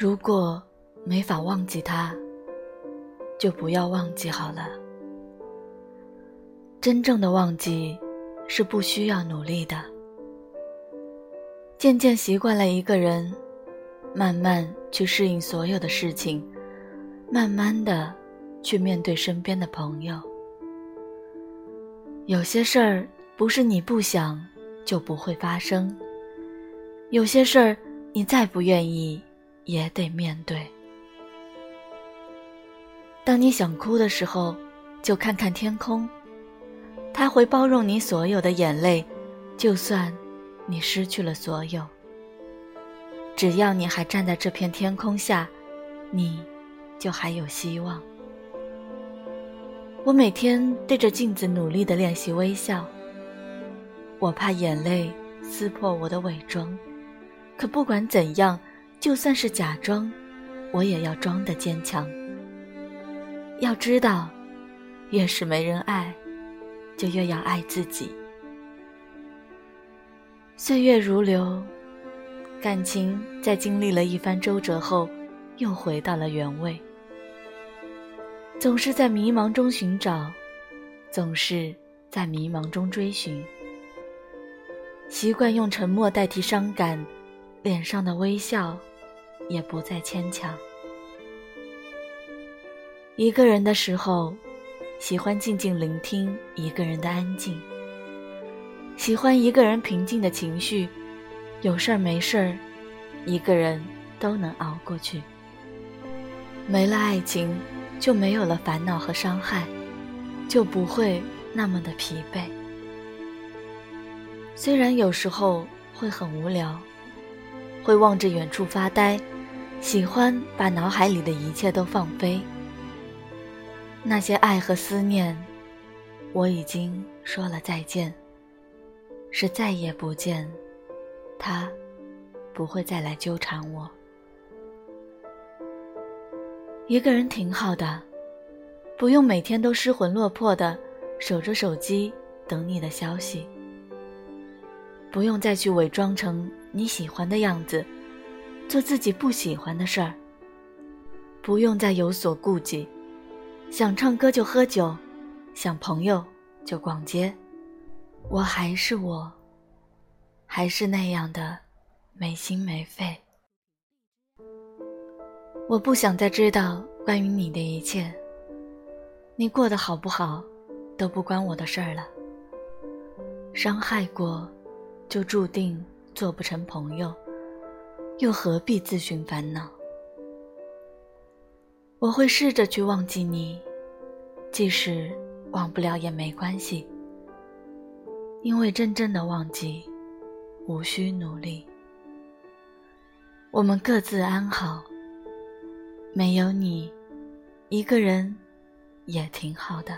如果没法忘记他，就不要忘记好了。真正的忘记是不需要努力的。渐渐习惯了一个人，慢慢去适应所有的事情，慢慢的去面对身边的朋友。有些事儿不是你不想就不会发生，有些事儿你再不愿意也得面对。当你想哭的时候，就看看天空，它会包容你所有的眼泪，就算你失去了所有，只要你还站在这片天空下，你就还有希望。我每天对着镜子努力的练习微笑，我怕眼泪撕破我的伪装，可不管怎样，就算是假装，我也要装的坚强。要知道，越是没人爱，就越要爱自己。岁月如流，感情在经历了一番周折后，又回到了原位。总是在迷茫中寻找，总是在迷茫中追寻。习惯用沉默代替伤感，脸上的微笑也不再牵强。一个人的时候，喜欢静静聆听一个人的安静，喜欢一个人平静的情绪，有事儿没事儿，一个人都能熬过去。没了爱情。就没有了烦恼和伤害，就不会那么的疲惫。虽然有时候会很无聊，会望着远处发呆，喜欢把脑海里的一切都放飞。那些爱和思念，我已经说了再见，是再也不见，他不会再来纠缠我。一个人挺好的，不用每天都失魂落魄的守着手机等你的消息，不用再去伪装成你喜欢的样子，做自己不喜欢的事儿，不用再有所顾忌，想唱歌就喝酒，想朋友就逛街，我还是我，还是那样的没心没肺。我不想再知道关于你的一切。你过得好不好，都不关我的事儿了。伤害过，就注定做不成朋友，又何必自寻烦恼？我会试着去忘记你，即使忘不了也没关系，因为真正的忘记，无需努力。我们各自安好。没有你，一个人也挺好的。